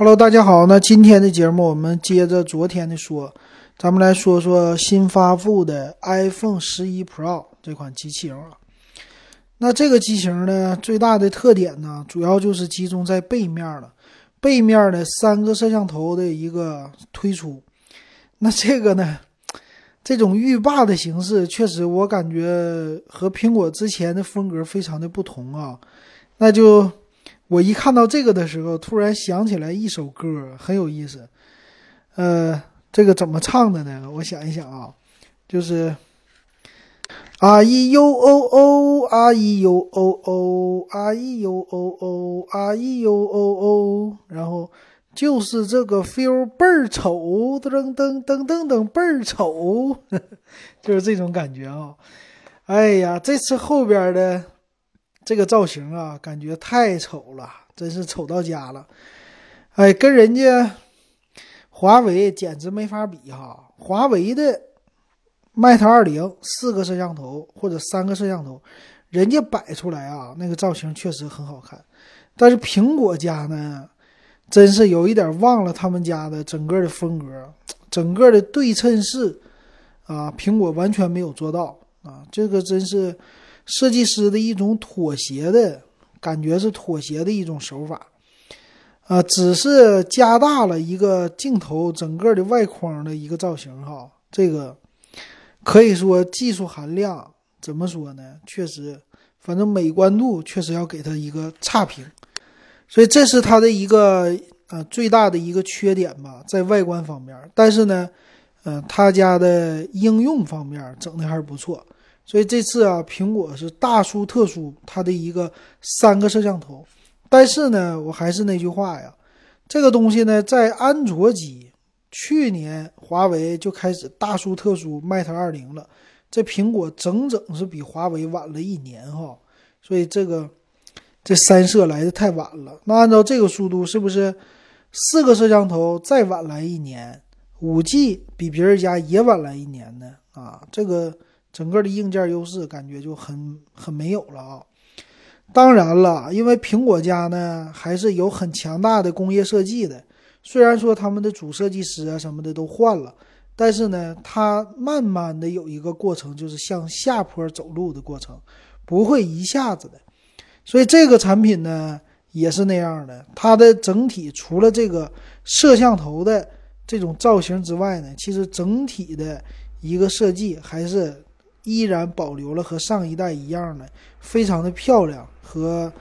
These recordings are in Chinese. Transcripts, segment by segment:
Hello，大家好。那今天的节目我们接着昨天的说，咱们来说说新发布的 iPhone 十一 Pro 这款机器人啊。那这个机型呢，最大的特点呢，主要就是集中在背面了。背面的三个摄像头的一个推出。那这个呢，这种浴霸的形式，确实我感觉和苹果之前的风格非常的不同啊。那就。我一看到这个的时候，突然想起来一首歌，很有意思。呃，这个怎么唱的呢？我想一想啊，就是啊咿哟哦哦，啊咿哟哦哦，啊咿哟哦哦，啊咿哟哦哦，然后就是这个 feel 倍儿丑，噔噔噔噔噔倍儿丑，就是这种感觉啊。哎呀，这次后边的。这个造型啊，感觉太丑了，真是丑到家了。哎，跟人家华为简直没法比哈。华为的 Mate 二零四个摄像头或者三个摄像头，人家摆出来啊，那个造型确实很好看。但是苹果家呢，真是有一点忘了他们家的整个的风格，整个的对称式啊，苹果完全没有做到啊，这个真是。设计师的一种妥协的感觉是妥协的一种手法，啊，只是加大了一个镜头整个的外框的一个造型哈，这个可以说技术含量怎么说呢？确实，反正美观度确实要给它一个差评，所以这是它的一个呃最大的一个缺点吧，在外观方面。但是呢，嗯，他家的应用方面整的还是不错。所以这次啊，苹果是大输特输它的一个三个摄像头，但是呢，我还是那句话呀，这个东西呢，在安卓机去年华为就开始大输特输 Mate 二零了，这苹果整整是比华为晚了一年哈，所以这个这三摄来的太晚了。那按照这个速度，是不是四个摄像头再晚来一年，五 G 比别人家也晚来一年呢？啊，这个。整个的硬件优势感觉就很很没有了啊！当然了，因为苹果家呢还是有很强大的工业设计的，虽然说他们的主设计师啊什么的都换了，但是呢，它慢慢的有一个过程，就是向下坡走路的过程，不会一下子的。所以这个产品呢也是那样的，它的整体除了这个摄像头的这种造型之外呢，其实整体的一个设计还是。依然保留了和上一代一样的非常的漂亮和，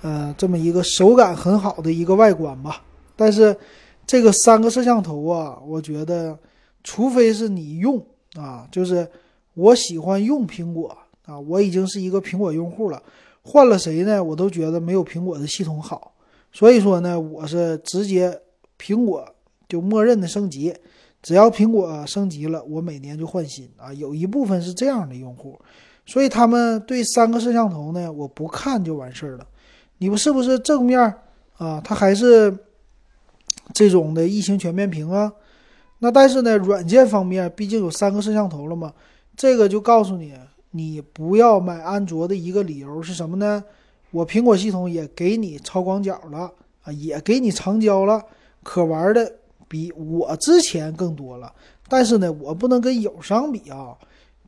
呃，这么一个手感很好的一个外观吧。但是这个三个摄像头啊，我觉得，除非是你用啊，就是我喜欢用苹果啊，我已经是一个苹果用户了，换了谁呢，我都觉得没有苹果的系统好。所以说呢，我是直接苹果就默认的升级。只要苹果升级了，我每年就换新啊。有一部分是这样的用户，所以他们对三个摄像头呢，我不看就完事儿了。你不是不是正面啊？它还是这种的异形全面屏啊？那但是呢，软件方面毕竟有三个摄像头了嘛，这个就告诉你，你不要买安卓的一个理由是什么呢？我苹果系统也给你超广角了啊，也给你长焦了，可玩的。比我之前更多了，但是呢，我不能跟友商比啊，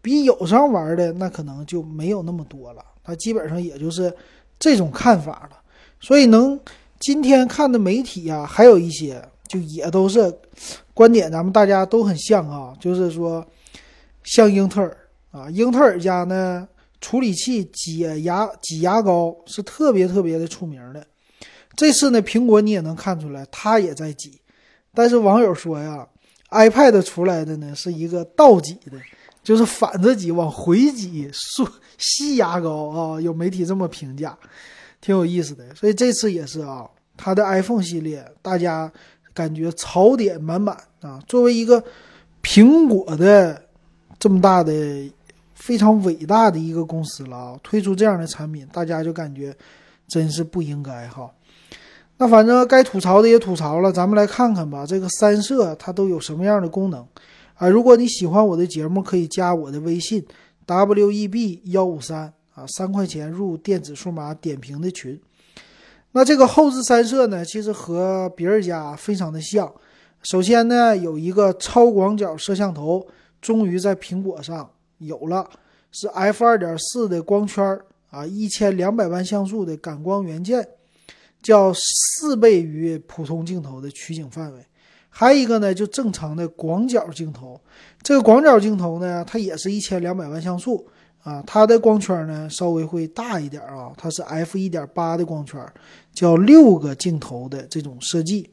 比友商玩的那可能就没有那么多了，他基本上也就是这种看法了。所以能今天看的媒体啊，还有一些就也都是观点，咱们大家都很像啊，就是说像英特尔啊，英特尔家呢处理器挤牙挤牙膏是特别特别的出名的，这次呢苹果你也能看出来，它也在挤。但是网友说呀，iPad 出来的呢是一个倒挤的，就是反着挤，往回挤，说吸牙膏啊。有媒体这么评价，挺有意思的。所以这次也是啊，它的 iPhone 系列，大家感觉槽点满满啊。作为一个苹果的这么大的、非常伟大的一个公司了啊，推出这样的产品，大家就感觉真是不应该哈。那反正该吐槽的也吐槽了，咱们来看看吧。这个三摄它都有什么样的功能啊？如果你喜欢我的节目，可以加我的微信 w e b 幺五三啊，三块钱入电子数码点评的群。那这个后置三摄呢，其实和别人家非常的像。首先呢，有一个超广角摄像头，终于在苹果上有了，是 f 二点四的光圈啊，一千两百万像素的感光元件，叫四倍于普通镜头的取景范围。还有一个呢，就正常的广角镜头。这个广角镜头呢，它也是一千两百万像素啊，它的光圈呢稍微会大一点啊，它是 f 一点八的光圈，叫六个镜头的这种设计。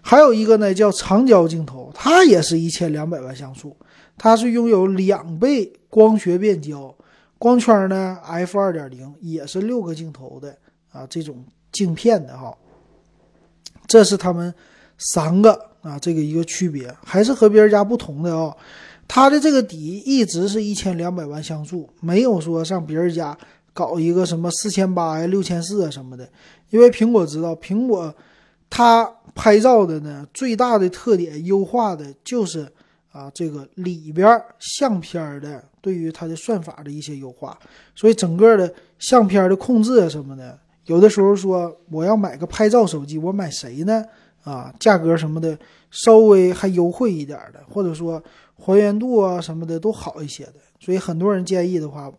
还有一个呢，叫长焦镜头，它也是一千两百万像素，它是拥有两倍光学变焦，光圈呢 f 二点零，也是六个镜头的啊，这种镜片的哈。这是他们三个。啊，这个一个区别还是和别人家不同的啊，它的这个底一直是一千两百万像素，没有说上别人家搞一个什么四千八呀、六千四啊什么的。因为苹果知道，苹果它拍照的呢最大的特点优化的就是啊这个里边相片的对于它的算法的一些优化，所以整个的相片的控制啊什么的，有的时候说我要买个拍照手机，我买谁呢？啊，价格什么的稍微还优惠一点的，或者说还原度啊什么的都好一些的，所以很多人建议的话，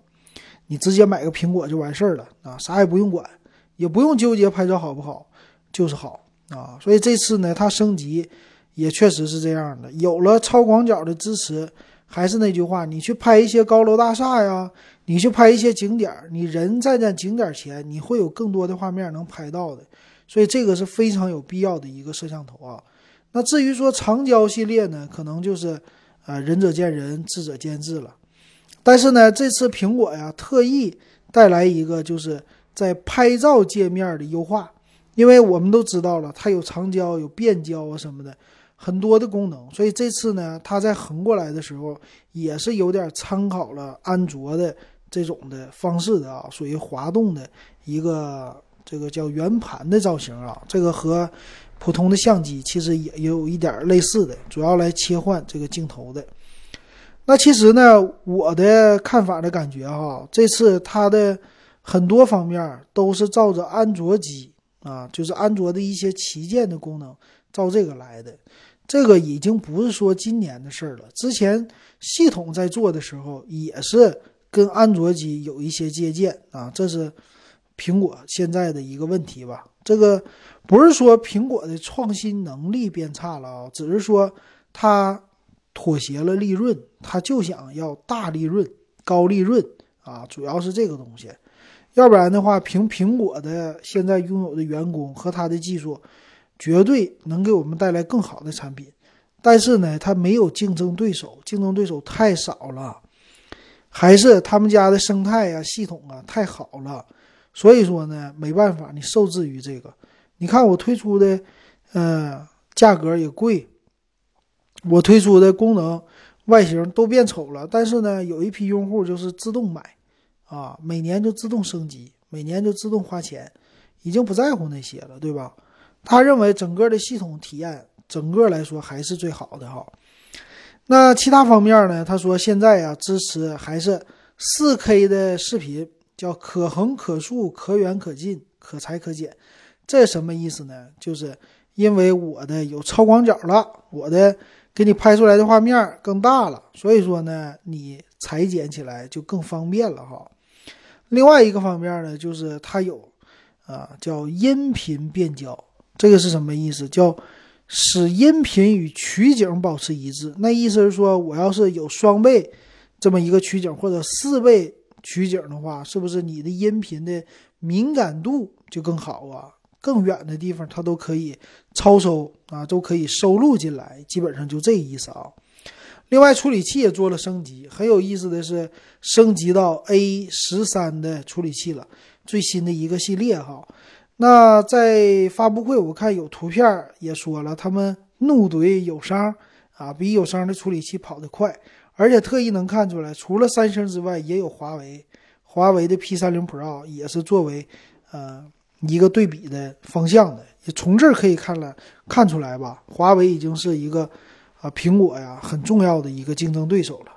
你直接买个苹果就完事儿了啊，啥也不用管，也不用纠结拍照好不好，就是好啊。所以这次呢，它升级也确实是这样的，有了超广角的支持。还是那句话，你去拍一些高楼大厦呀，你去拍一些景点你人站在景点前，你会有更多的画面能拍到的。所以这个是非常有必要的一个摄像头啊。那至于说长焦系列呢，可能就是呃仁者见仁，智者见智了。但是呢，这次苹果呀特意带来一个就是在拍照界面的优化，因为我们都知道了，它有长焦、有变焦啊什么的很多的功能。所以这次呢，它在横过来的时候也是有点参考了安卓的这种的方式的啊，属于滑动的一个。这个叫圆盘的造型啊，这个和普通的相机其实也有一点类似的，主要来切换这个镜头的。那其实呢，我的看法的感觉哈，这次它的很多方面都是照着安卓机啊，就是安卓的一些旗舰的功能照这个来的。这个已经不是说今年的事儿了，之前系统在做的时候也是跟安卓机有一些借鉴啊，这是。苹果现在的一个问题吧，这个不是说苹果的创新能力变差了啊，只是说它妥协了利润，它就想要大利润、高利润啊，主要是这个东西。要不然的话，凭苹果的现在拥有的员工和它的技术，绝对能给我们带来更好的产品。但是呢，它没有竞争对手，竞争对手太少了，还是他们家的生态呀、系统啊太好了。所以说呢，没办法，你受制于这个。你看我推出的，呃，价格也贵，我推出的功能、外形都变丑了。但是呢，有一批用户就是自动买，啊，每年就自动升级，每年就自动花钱，已经不在乎那些了，对吧？他认为整个的系统体验，整个来说还是最好的哈。那其他方面呢？他说现在呀，支持还是四 K 的视频。叫可横可竖可远可近可裁可剪，这什么意思呢？就是因为我的有超广角了，我的给你拍出来的画面更大了，所以说呢，你裁剪起来就更方便了哈。另外一个方面呢，就是它有啊叫音频变焦，这个是什么意思？叫使音频与取景保持一致。那意思是说，我要是有双倍这么一个取景，或者四倍。取景的话，是不是你的音频的敏感度就更好啊？更远的地方它都可以超收啊，都可以收录进来，基本上就这意思啊。另外，处理器也做了升级，很有意思的是升级到 A 十三的处理器了，最新的一个系列哈。那在发布会我看有图片也说了，他们怒怼友商啊，比友商的处理器跑得快。而且特意能看出来，除了三星之外，也有华为。华为的 P 三零 Pro 也是作为，呃，一个对比的方向的。也从这儿可以看了看出来吧，华为已经是一个，啊，苹果呀很重要的一个竞争对手了。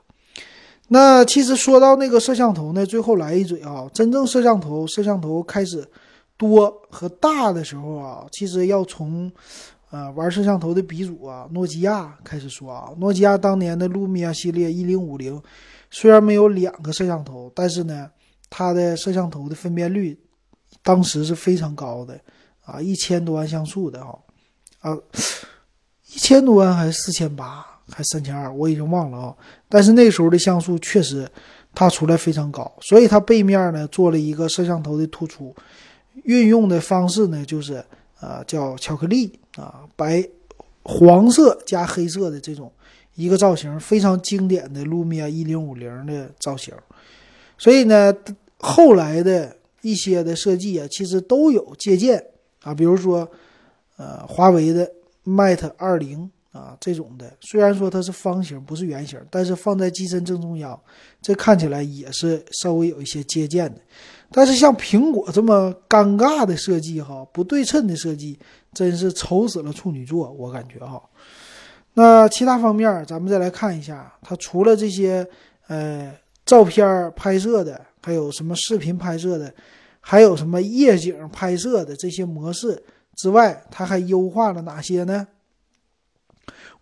那其实说到那个摄像头呢，最后来一嘴啊，真正摄像头，摄像头开始多和大的时候啊，其实要从，呃，玩摄像头的鼻祖啊，诺基亚开始说啊。诺基亚当年的路米亚系列一零五零，虽然没有两个摄像头，但是呢，它的摄像头的分辨率当时是非常高的啊，一千多万像素的哈，啊，一千多万还是四千八还三千二，我已经忘了啊。但是那时候的像素确实。它出来非常高，所以它背面呢做了一个摄像头的突出，运用的方式呢就是啊叫巧克力啊白黄色加黑色的这种一个造型，非常经典的路米亚一零五零的造型。所以呢后来的一些的设计啊，其实都有借鉴啊，比如说呃华为的 Mate 二零。啊，这种的虽然说它是方形，不是圆形，但是放在机身正中央，这看起来也是稍微有一些借鉴的。但是像苹果这么尴尬的设计，哈，不对称的设计，真是愁死了处女座，我感觉哈。那其他方面，咱们再来看一下，它除了这些呃照片拍摄的，还有什么视频拍摄的，还有什么夜景拍摄的这些模式之外，它还优化了哪些呢？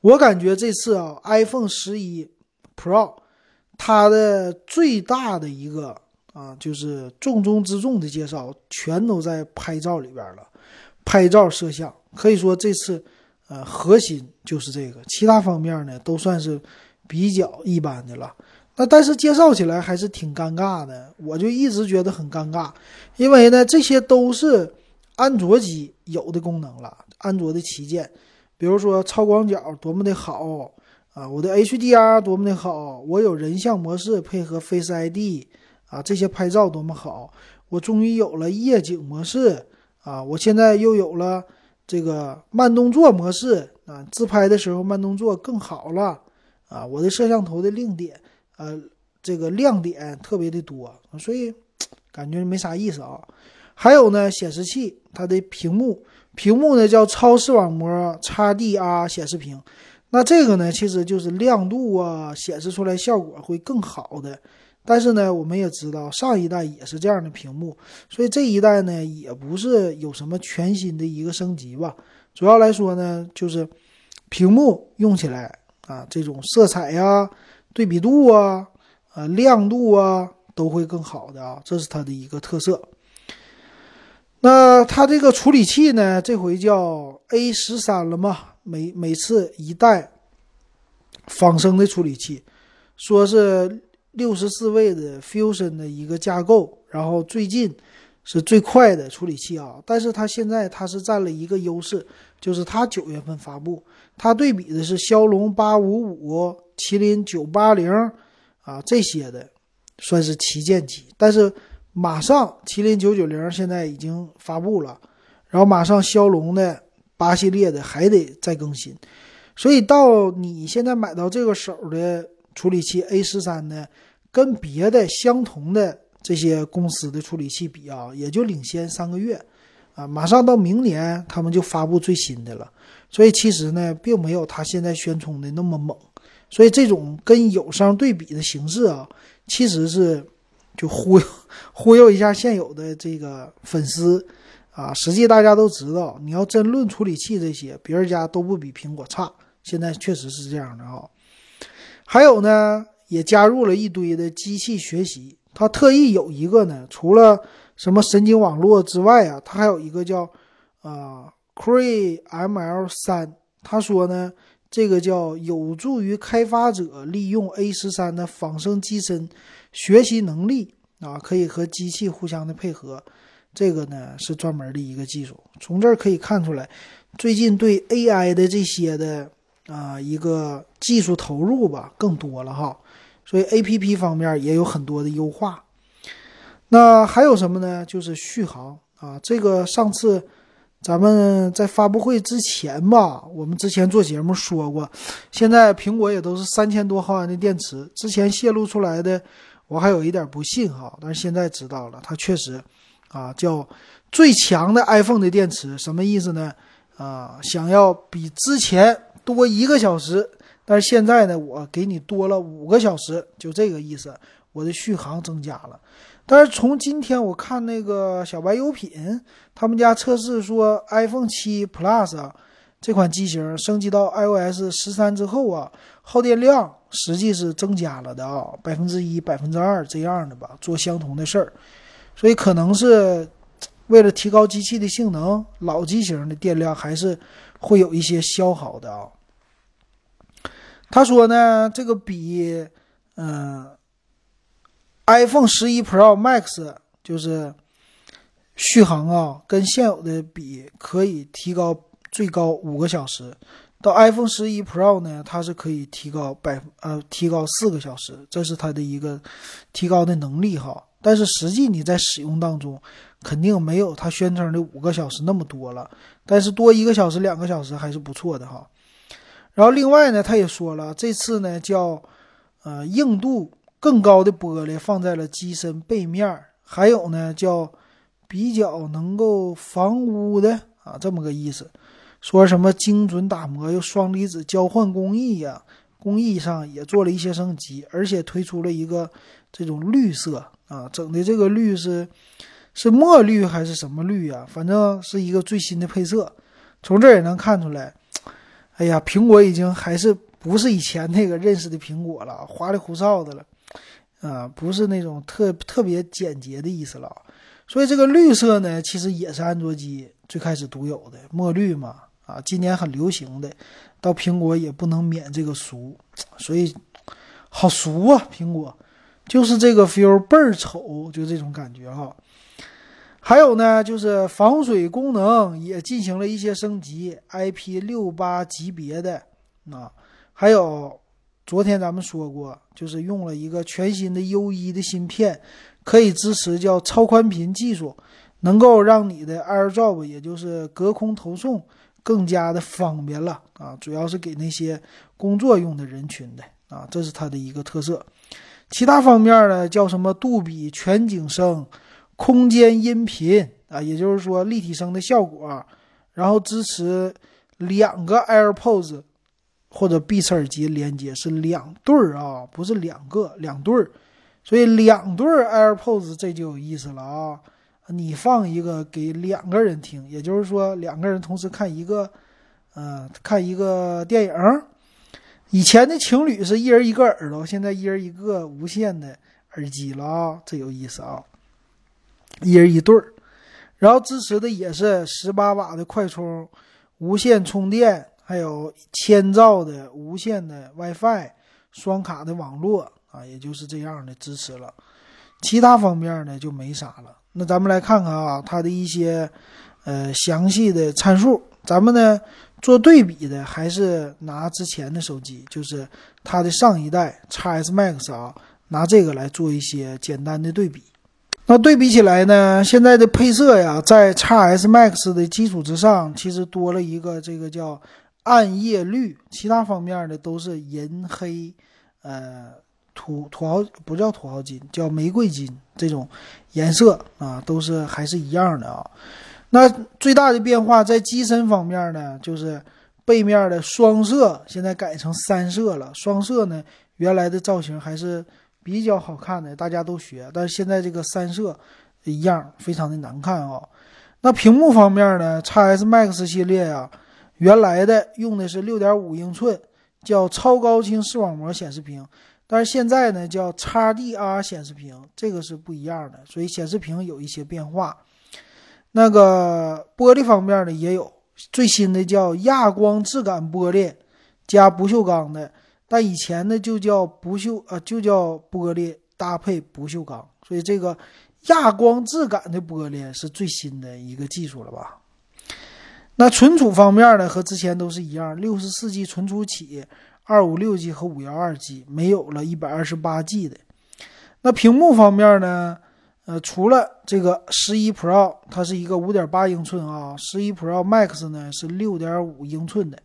我感觉这次啊，iPhone 十一 Pro 它的最大的一个啊，就是重中之重的介绍，全都在拍照里边了。拍照摄像可以说这次呃核心就是这个，其他方面呢都算是比较一般的了。那但是介绍起来还是挺尴尬的，我就一直觉得很尴尬，因为呢这些都是安卓机有的功能了，安卓的旗舰。比如说超广角多么的好啊，我的 HDR 多么的好，我有人像模式配合 Face ID 啊，这些拍照多么好，我终于有了夜景模式啊，我现在又有了这个慢动作模式啊，自拍的时候慢动作更好了啊，我的摄像头的亮点呃，这个亮点特别的多，所以感觉没啥意思啊。还有呢，显示器它的屏幕。屏幕呢叫超视网膜 XDR 显示屏，那这个呢其实就是亮度啊，显示出来效果会更好的。但是呢，我们也知道上一代也是这样的屏幕，所以这一代呢也不是有什么全新的一个升级吧。主要来说呢，就是屏幕用起来啊，这种色彩呀、对比度啊、啊亮度啊都会更好的啊，这是它的一个特色。那它这个处理器呢？这回叫 A 十三了嘛？每每次一代仿生的处理器，说是六十四位的 Fusion 的一个架构，然后最近是最快的处理器啊。但是它现在它是占了一个优势，就是它九月份发布，它对比的是骁龙八五五、麒麟九八零啊这些的，算是旗舰机，但是。马上麒麟九九零现在已经发布了，然后马上骁龙的八系列的还得再更新，所以到你现在买到这个手的处理器 A 十三呢，跟别的相同的这些公司的处理器比啊，也就领先三个月，啊，马上到明年他们就发布最新的了，所以其实呢，并没有他现在宣冲的那么猛，所以这种跟友商对比的形式啊，其实是。就忽悠忽悠一下现有的这个粉丝啊，实际大家都知道，你要真论处理器这些，别人家都不比苹果差。现在确实是这样的啊。还有呢，也加入了一堆的机器学习，它特意有一个呢，除了什么神经网络之外啊，它还有一个叫啊 Cray ML 三，他说呢，这个叫有助于开发者利用 A 十三的仿生机身。学习能力啊，可以和机器互相的配合，这个呢是专门的一个技术。从这儿可以看出来，最近对 AI 的这些的啊一个技术投入吧更多了哈，所以 APP 方面也有很多的优化。那还有什么呢？就是续航啊，这个上次咱们在发布会之前吧，我们之前做节目说过，现在苹果也都是三千多毫安的电池，之前泄露出来的。我还有一点不信哈，但是现在知道了，它确实，啊，叫最强的 iPhone 的电池，什么意思呢？啊，想要比之前多一个小时，但是现在呢，我给你多了五个小时，就这个意思，我的续航增加了。但是从今天我看那个小白优品，他们家测试说，iPhone 七 Plus 啊这款机型升级到 iOS 十三之后啊，耗电量实际是增加了的啊，百分之一、百分之二这样的吧，做相同的事儿，所以可能是为了提高机器的性能，老机型的电量还是会有一些消耗的啊。他说呢，这个比嗯。iPhone 十一 Pro Max 就是续航啊，跟现有的比可以提高最高五个小时。到 iPhone 十一 Pro 呢，它是可以提高百呃提高四个小时，这是它的一个提高的能力哈。但是实际你在使用当中，肯定没有它宣称的五个小时那么多了。但是多一个小时、两个小时还是不错的哈。然后另外呢，他也说了，这次呢叫呃硬度。更高的玻璃放在了机身背面，还有呢，叫比较能够防污的啊，这么个意思。说什么精准打磨又双离子交换工艺呀，工艺上也做了一些升级，而且推出了一个这种绿色啊，整的这个绿是是墨绿还是什么绿呀？反正是一个最新的配色。从这也能看出来，哎呀，苹果已经还是不是以前那个认识的苹果了，花里胡哨的了。啊，不是那种特特别简洁的意思了，所以这个绿色呢，其实也是安卓机最开始独有的墨绿嘛，啊，今年很流行的，到苹果也不能免这个俗，所以好俗啊，苹果就是这个 feel 倍儿丑，就这种感觉哈。还有呢，就是防水功能也进行了一些升级，IP 六八级别的啊，还有。昨天咱们说过，就是用了一个全新的 U 一的芯片，可以支持叫超宽频技术，能够让你的 AirDrop，也就是隔空投送更加的方便了啊！主要是给那些工作用的人群的啊，这是它的一个特色。其他方面呢，叫什么杜比全景声、空间音频啊，也就是说立体声的效果，然后支持两个 AirPods。或者 B 次耳机连接是两对儿啊，不是两个，两对儿，所以两对 AirPods 这就有意思了啊！你放一个给两个人听，也就是说两个人同时看一个，呃，看一个电影。以前的情侣是一人一个耳朵，现在一人一个无线的耳机了啊，这有意思啊！一人一对儿，然后支持的也是十八瓦的快充，无线充电。还有千兆的无线的 WiFi，双卡的网络啊，也就是这样的支持了。其他方面呢就没啥了。那咱们来看看啊，它的一些呃详细的参数。咱们呢做对比的还是拿之前的手机，就是它的上一代 x S Max 啊，拿这个来做一些简单的对比。那对比起来呢，现在的配色呀，在 x S Max 的基础之上，其实多了一个这个叫。暗夜绿，其他方面的都是银黑，呃，土土豪不叫土豪金，叫玫瑰金这种颜色啊，都是还是一样的啊。那最大的变化在机身方面呢，就是背面的双色现在改成三色了。双色呢，原来的造型还是比较好看的，大家都学，但是现在这个三色一样非常的难看啊。那屏幕方面呢，x S Max 系列呀。原来的用的是六点五英寸，叫超高清视网膜显示屏，但是现在呢叫 XDR 显示屏，这个是不一样的，所以显示屏有一些变化。那个玻璃方面呢也有最新的叫亚光质感玻璃加不锈钢的，但以前呢就叫不锈呃就叫玻璃搭配不锈钢，所以这个亚光质感的玻璃是最新的一个技术了吧？那存储方面呢，和之前都是一样，六十四 G 存储起，二五六 G 和五幺二 G，没有了一百二十八 G 的。那屏幕方面呢，呃，除了这个十一 Pro，它是一个五点八英寸啊，十一 Pro Max 呢是六点五英寸的。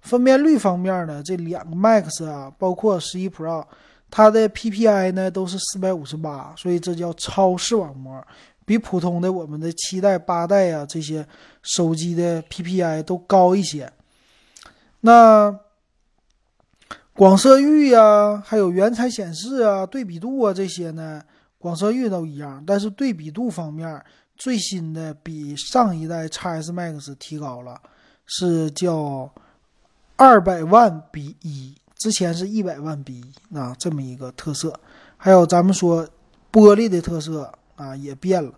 分辨率方面呢，这两个 Max 啊，包括十一 Pro，它的 PPI 呢都是四百五十八，所以这叫超视网膜。比普通的我们的七代、八代啊这些手机的 PPI 都高一些。那广色域呀，还有原彩显示啊、对比度啊这些呢，广色域都一样，但是对比度方面，最新的比上一代 x S Max 提高了，是叫二百万比一，之前是一百万比一啊，这么一个特色。还有咱们说玻璃的特色啊也变了，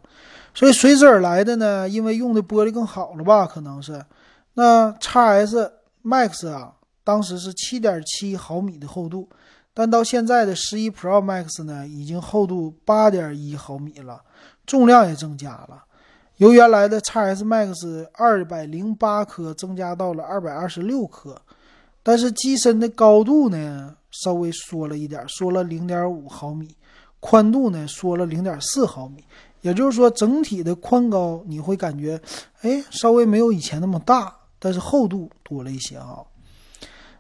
所以随之而来的呢，因为用的玻璃更好了吧，可能是那 x S Max 啊，当时是七点七毫米的厚度。但到现在的十一 Pro Max 呢，已经厚度八点一毫米了，重量也增加了，由原来的 x S Max 二百零八克增加到了二百二十六克，但是机身的高度呢稍微缩了一点，缩了零点五毫米，宽度呢缩了零点四毫米，也就是说整体的宽高你会感觉，哎，稍微没有以前那么大，但是厚度多了一些啊。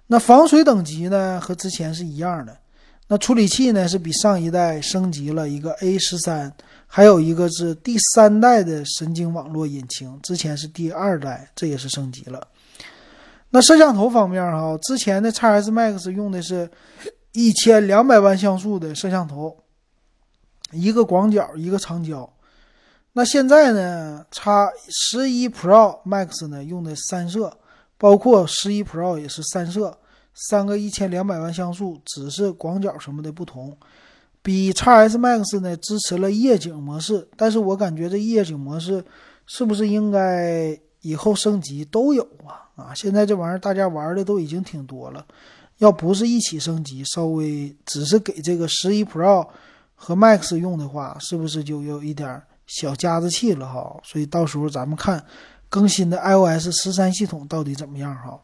那防水等级呢，和之前是一样的。那处理器呢，是比上一代升级了一个 A 十三，还有一个是第三代的神经网络引擎，之前是第二代，这也是升级了。那摄像头方面哈，之前的 x S Max 用的是一千两百万像素的摄像头，一个广角，一个长焦。那现在呢，x 十一 Pro Max 呢用的三摄，包括十一 Pro 也是三摄。三个一千两百万像素，只是广角什么的不同。比 x S Max 呢支持了夜景模式，但是我感觉这夜景模式是不是应该以后升级都有啊？啊，现在这玩意儿大家玩的都已经挺多了，要不是一起升级，稍微只是给这个十一 Pro 和 Max 用的话，是不是就有一点小加子气了哈？所以到时候咱们看更新的 iOS 十三系统到底怎么样哈？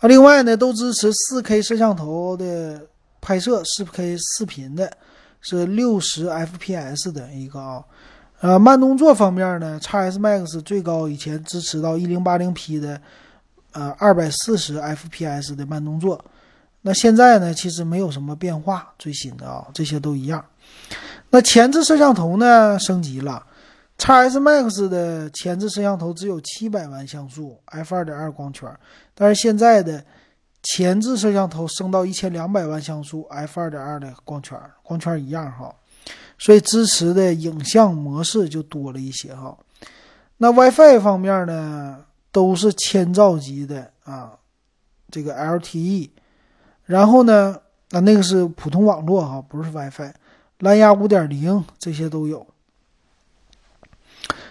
啊，另外呢，都支持 4K 摄像头的拍摄，4K 视频的，是六十 FPS 的一个啊。呃，慢动作方面呢，x S Max 最高以前支持到 1080P 的，呃，二百四十 FPS 的慢动作。那现在呢，其实没有什么变化，最新的啊，这些都一样。那前置摄像头呢，升级了。x S Max 的前置摄像头只有七百万像素，f 二点二光圈，但是现在的前置摄像头升到一千两百万像素，f 二点二的光圈，光圈一样哈，所以支持的影像模式就多了一些哈。那 WiFi 方面呢，都是千兆级的啊，这个 LTE，然后呢，啊那个是普通网络哈，不是 WiFi，蓝牙五点零这些都有。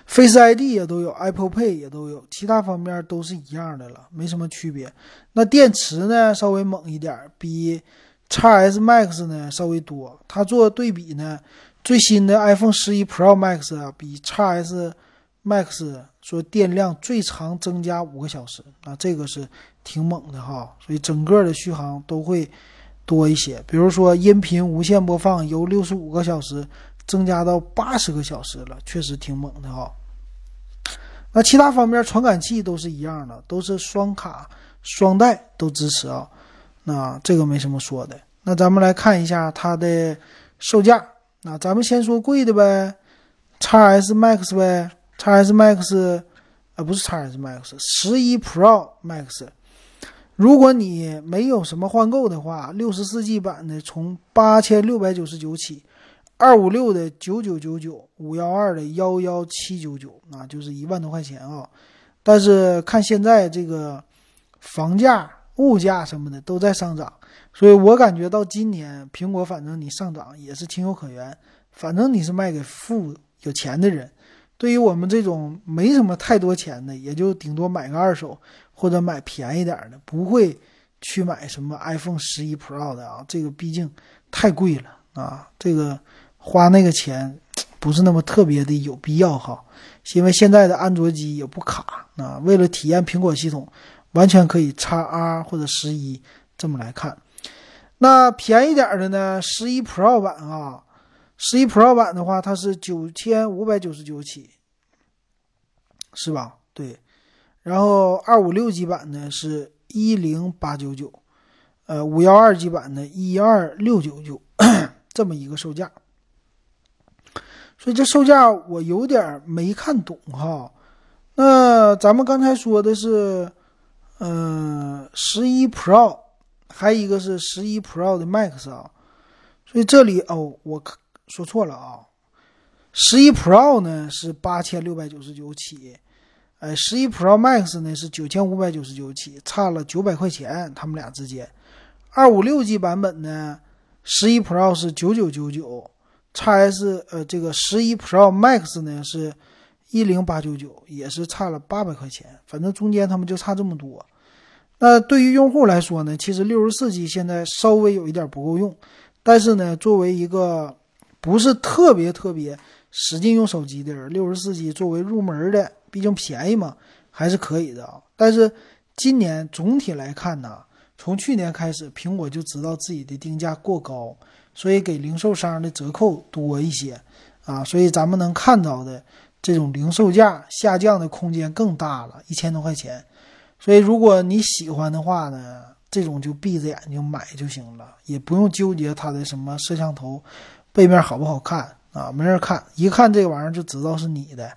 Face ID 也都有，Apple Pay 也都有，其他方面都是一样的了，没什么区别。那电池呢，稍微猛一点，比 x S Max 呢稍微多。它做对比呢，最新的 iPhone 十一 Pro Max 啊，比 x S Max 说电量最长增加五个小时，那这个是挺猛的哈。所以整个的续航都会多一些。比如说音频无线播放由六十五个小时。增加到八十个小时了，确实挺猛的哈。那其他方面传感器都是一样的，都是双卡双待都支持啊。那这个没什么说的。那咱们来看一下它的售价。那咱们先说贵的呗，x S Max 呗，x S Max 啊不是 x S Max，十一 Pro Max。如果你没有什么换购的话，六十四 G 版的从八千六百九十九起。二五六的九九九九，五幺二的幺幺七九九，那就是一万多块钱啊。但是看现在这个房价、物价什么的都在上涨，所以我感觉到今年苹果反正你上涨也是情有可原。反正你是卖给富有钱的人，对于我们这种没什么太多钱的，也就顶多买个二手或者买便宜点的，不会去买什么 iPhone 十一 Pro 的啊。这个毕竟太贵了啊，这个。花那个钱不是那么特别的有必要哈，因为现在的安卓机也不卡啊。为了体验苹果系统，完全可以叉 R 或者十一这么来看。那便宜点的呢？十一 Pro 版啊，十一 Pro 版的话，它是九千五百九十九起，是吧？对。然后二五六 G 版呢是一零八九九，呃，五幺二 G 版的一二六九九，这么一个售价。所以这售价我有点没看懂哈。那咱们刚才说的是，嗯，十一 Pro，还有一个是十一 Pro 的 Max 啊。所以这里哦，我说错了啊，十一 Pro 呢是八千六百九十九起，哎，十一 Pro Max 呢是九千五百九十九起，差了九百块钱，他们俩之间。二五六 G 版本呢，十一 Pro 是九九九九，x S 呃这个十一 Pro Max 呢是一零八九九，也是差了八百块钱，反正中间他们就差这么多。那对于用户来说呢，其实六十四 G 现在稍微有一点不够用，但是呢，作为一个不是特别特别使劲用手机的人，六十四 G 作为入门的，毕竟便宜嘛，还是可以的啊。但是今年总体来看呢。从去年开始，苹果就知道自己的定价过高，所以给零售商的折扣多一些啊，所以咱们能看到的这种零售价下降的空间更大了，一千多块钱。所以如果你喜欢的话呢，这种就闭着眼睛买就行了，也不用纠结它的什么摄像头背面好不好看啊，没人看，一看这玩意儿就知道是你的，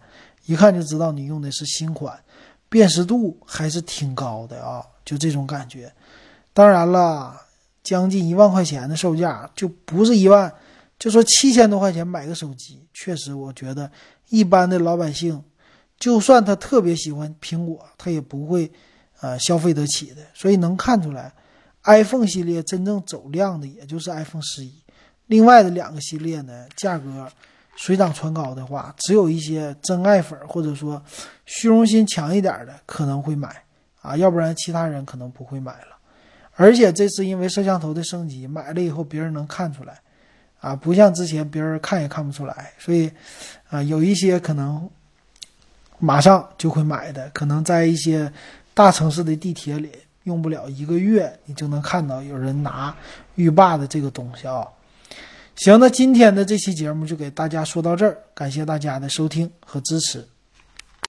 一看就知道你用的是新款，辨识度还是挺高的啊，就这种感觉。当然了，将近一万块钱的售价就不是一万，就说七千多块钱买个手机，确实我觉得一般的老百姓，就算他特别喜欢苹果，他也不会，呃，消费得起的。所以能看出来，iPhone 系列真正走量的也就是 iPhone 十一，另外的两个系列呢，价格水涨船高的话，只有一些真爱粉或者说虚荣心强一点的可能会买啊，要不然其他人可能不会买了。而且这次因为摄像头的升级，买了以后别人能看出来，啊，不像之前别人看也看不出来，所以，啊，有一些可能马上就会买的，可能在一些大城市的地铁里，用不了一个月，你就能看到有人拿浴霸的这个东西啊。行，那今天的这期节目就给大家说到这儿，感谢大家的收听和支持。